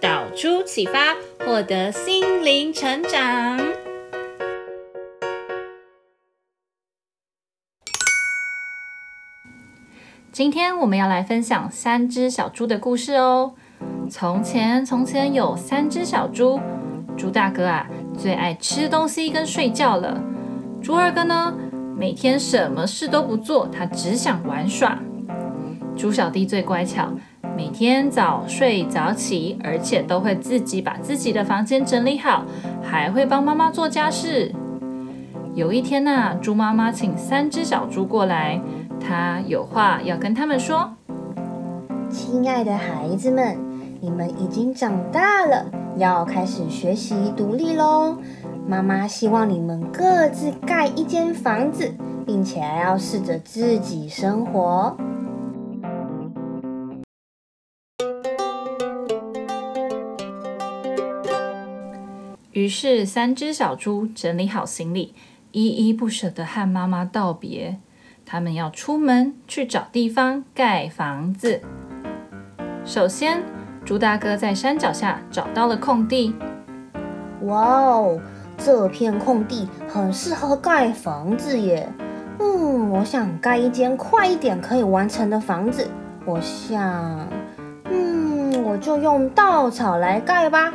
导出启发，获得心灵成长。今天我们要来分享三只小猪的故事哦。从前，从前有三只小猪，猪大哥啊。最爱吃东西跟睡觉了。猪二哥呢，每天什么事都不做，他只想玩耍。猪小弟最乖巧，每天早睡早起，而且都会自己把自己的房间整理好，还会帮妈妈做家事。有一天呢，猪妈妈请三只小猪过来，她有话要跟他们说：“亲爱的孩子们，你们已经长大了。”要开始学习独立喽！妈妈希望你们各自盖一间房子，并且还要试着自己生活。于是，三只小猪整理好行李，依依不舍地和妈妈道别。他们要出门去找地方盖房子。首先，猪大哥在山脚下找到了空地。哇哦，这片空地很适合盖房子耶。嗯，我想盖一间快一点可以完成的房子。我想，嗯，我就用稻草来盖吧。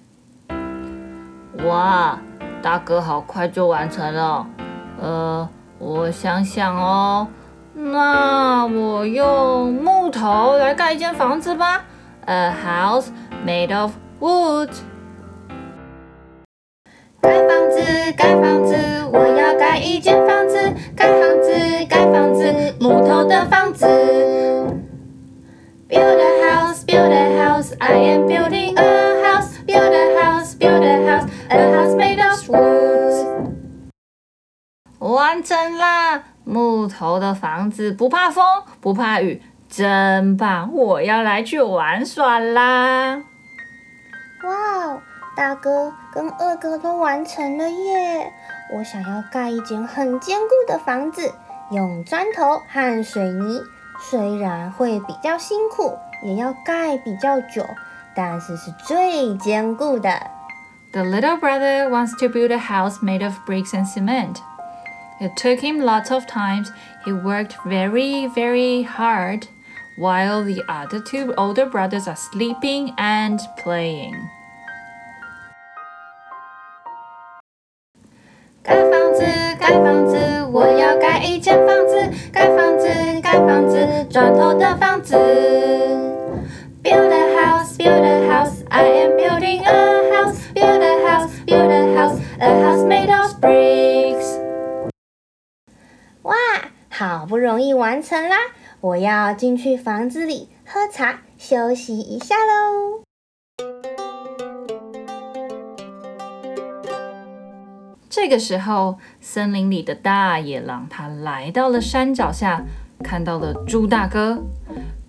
哇，大哥好快就完成了。呃，我想想哦。那我用木头来盖一间房子吧。A house made of wood。盖房子，盖房子，我要盖一间房子。盖房子，盖房子，木头的房子。Build a house, build a house, I am building 完成啦！木头的房子不怕风，不怕雨，真棒！我要来去玩耍啦！哇哦，大哥跟二哥都完成了耶！我想要盖一间很坚固的房子，用砖头和水泥，虽然会比较辛苦，也要盖比较久，但是是最坚固的。The little brother wants to build a house made of bricks and cement. It took him lots of times. He worked very, very hard, while the other two older brothers are sleeping and playing. 盖房子，盖房子，我要盖一间房子。盖房子，盖房子，砖头的房子。Build a house, build a house, I am building a house. Build a house, build a house, a house made of bricks. 好不容易完成啦！我要进去房子里喝茶休息一下喽。这个时候，森林里的大野狼他来到了山脚下，看到了猪大哥。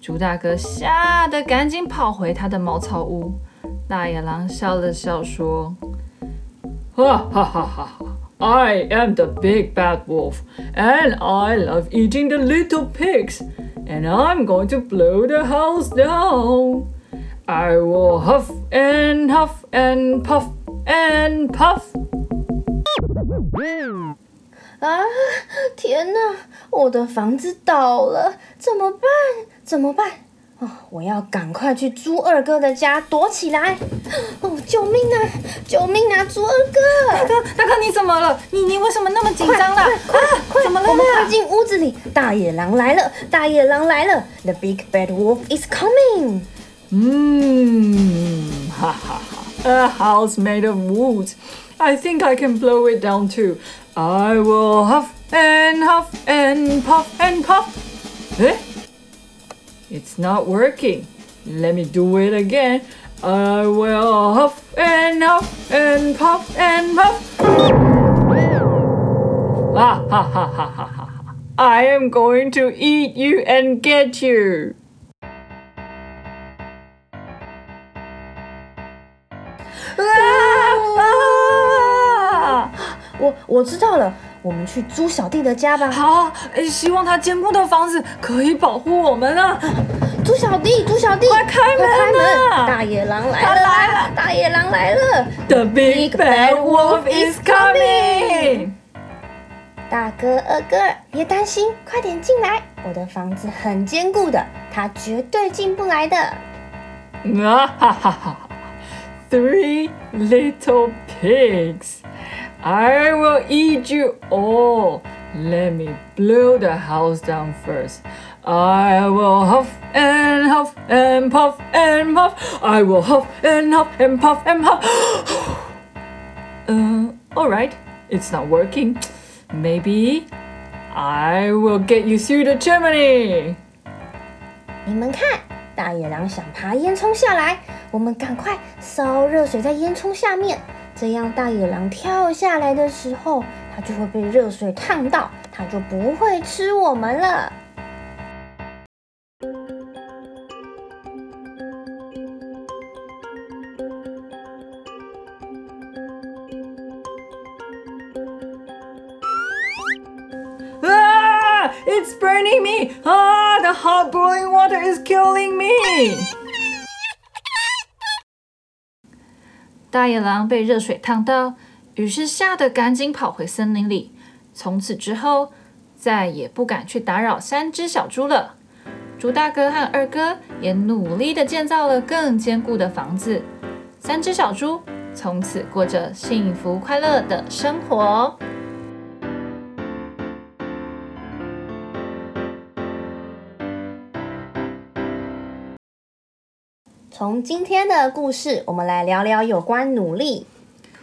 猪大哥吓得赶紧跑回他的茅草屋。大野狼笑了笑说：“哈哈哈哈！” I am the big bad wolf, and I love eating the little pigs, and I'm going to blow the house down. I will huff and huff and puff and puff. 啊！天哪，我的房子倒了，怎么办？怎么办？ 哦，我要赶快去猪二哥的家躲起来！哦，救命啊！救命啊！猪二哥，大哥，大哥，你怎么了？你你为什么那么紧张了？快快快！怎么了？我们快进屋子里！大野狼来了！大野狼来了！The big bad wolf is coming！嗯，哈哈哈！A house made of wood. I think I can blow it down too. I will huff and huff and puff and puff. Eh? It's not working. Let me do it again. I will huff and huff and puff and puff. Ah ha ha ha ha ha. I am going to eat you and get you. 啊！我我知道了， 我们去猪小弟的家吧。好，希望他坚固的房子可以保护我们啊！猪小弟，猪小弟，快开门啊！快开门！大野狼来了！来了！大野狼来了！The big bad wolf is coming！大哥、二哥，别担心，快点进来！我的房子很坚固的，他绝对进不来的。啊哈哈哈！Three little pigs. I will eat you all. Let me blow the house down first. I will huff and huff and puff and puff. I will huff and huff and puff and puff. uh, all right. It's not working. Maybe I will get you through the chimney. 你们看，大野狼想爬烟囱下来，我们赶快烧热水在烟囱下面。 这样大野狼跳下来的时候，它就会被热水烫到，它就不会吃我们了。啊！It's burning me! 啊！The hot boiling water is killing me! 大野狼被热水烫到，于是吓得赶紧跑回森林里。从此之后，再也不敢去打扰三只小猪了。猪大哥和二哥也努力地建造了更坚固的房子。三只小猪从此过着幸福快乐的生活。从今天的故事，我们来聊聊有关努力。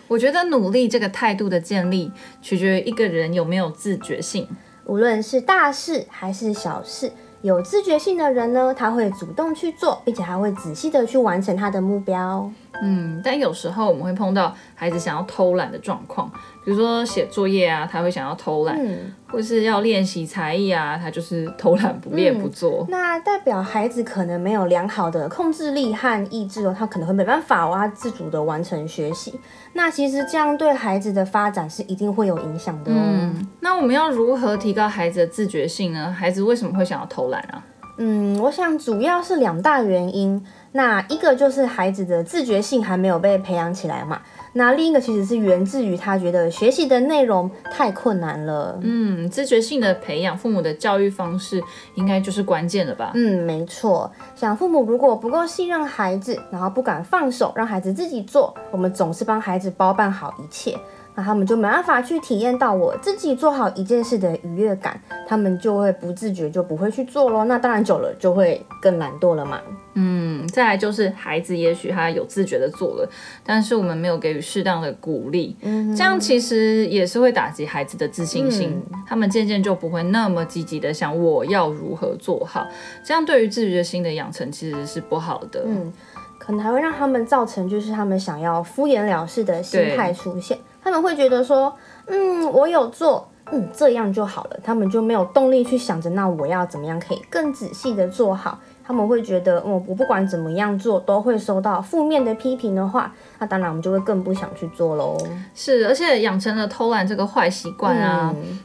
我觉得努力这个态度的建立，取决于一个人有没有自觉性。无论是大事还是小事，有自觉性的人呢，他会主动去做，并且还会仔细的去完成他的目标。嗯，但有时候我们会碰到孩子想要偷懒的状况，比如说写作业啊，他会想要偷懒，嗯，或是要练习才艺啊，他就是偷懒不练不做。嗯，那代表孩子可能没有良好的控制力和意志哦，他可能会没办法哇自主的完成学习。那其实这样对孩子的发展是一定会有影响的哦。嗯，那我们要如何提高孩子的自觉性呢？孩子为什么会想要偷懒啊？嗯，我想主要是两大原因。那一个就是孩子的自觉性还没有被培养起来嘛。那另一个其实是源自于他觉得学习的内容太困难了。嗯，自觉性的培养，父母的教育方式应该就是关键了吧？嗯，没错。想父母如果不够信任孩子，然后不敢放手让孩子自己做，我们总是帮孩子包办好一切。那他们就没办法去体验到我自己做好一件事的愉悦感，他们就会不自觉就不会去做咯。那当然久了就会更懒惰了嘛。嗯，再来就是孩子也许他有自觉的做了，但是我们没有给予适当的鼓励，嗯，这样其实也是会打击孩子的自信心，嗯，他们渐渐就不会那么积极的想我要如何做好，这样对于自觉心的养成其实是不好的。嗯，可能还会让他们造成就是他们想要敷衍了事的心态出现。他们会觉得说，嗯，我有做，嗯，这样就好了。他们就没有动力去想着，那我要怎么样可以更仔细的做好。他们会觉得，嗯，我不管怎么样做都会收到负面的批评的话，那当然我们就会更不想去做喽。是，而且养成了偷懒这个坏习惯啊，嗯，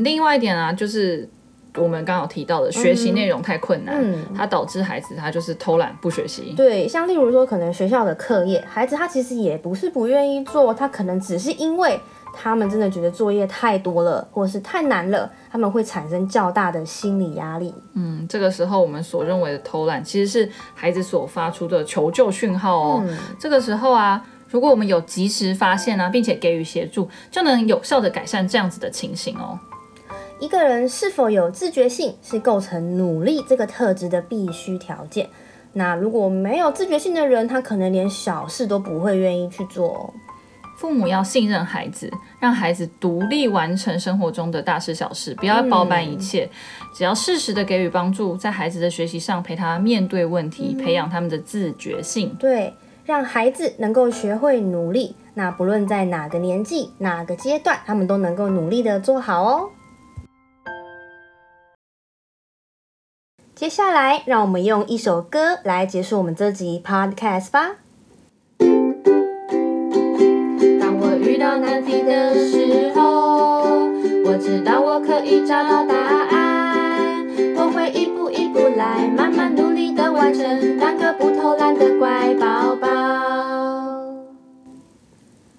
嗯，另外一点啊，就是。我们刚刚提到的学习内容太困难，嗯，它导致孩子他就是偷懒不学习。对，像例如说，可能学校的课业，孩子他其实也不是不愿意做，他可能只是因为他们真的觉得作业太多了，或者是太难了，他们会产生较大的心理压力。嗯，这个时候我们所认为的偷懒，其实是孩子所发出的求救讯号哦。嗯、这个时候啊，如果我们有及时发现啊，并且给予协助，就能有效的改善这样子的情形哦。一个人是否有自觉性，是构成努力这个特质的必须条件。那如果没有自觉性的人，他可能连小事都不会愿意去做。父母要信任孩子，让孩子独立完成生活中的大事小事，不要包办一切，嗯、只要适时的给予帮助，在孩子的学习上陪他面对问题，嗯、培养他们的自觉性。对，让孩子能够学会努力，那不论在哪个年纪、哪个阶段，他们都能够努力的做好哦。下来，让我们用一首歌来结束我们这集 Podcast 吧。当我遇到难题的时候，我知道我可以找到答案。我会一步一步来，慢慢努力的完成，当个不偷懒的乖宝宝。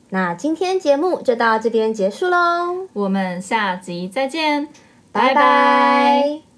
那今天节目就到这边结束喽，我们下集再见，拜拜。